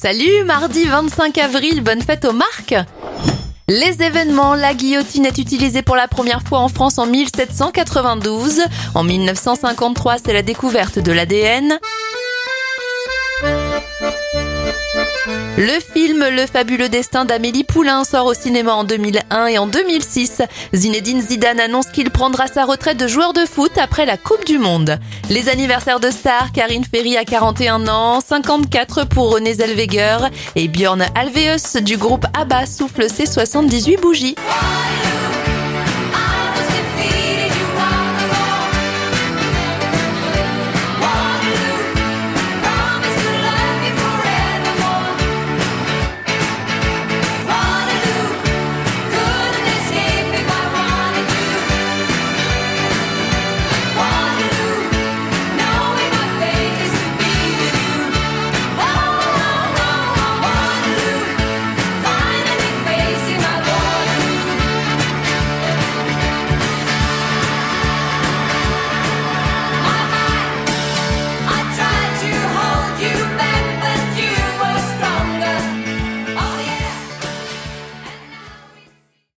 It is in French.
Salut, mardi 25 avril, bonne fête aux marques les événements, la guillotine est utilisée pour la première fois en France en 1792. En 1953, c'est la découverte de l'ADN. Le film Le fabuleux destin d'Amélie Poulain sort au cinéma en 2001 et en 2006. Zinedine Zidane annonce qu'il prendra sa retraite de joueur de foot après la Coupe du Monde. Les anniversaires de stars, Karine Ferry a 41 ans, 54 pour René Zellweger et Björn Alveus du groupe ABBA souffle ses 78 bougies.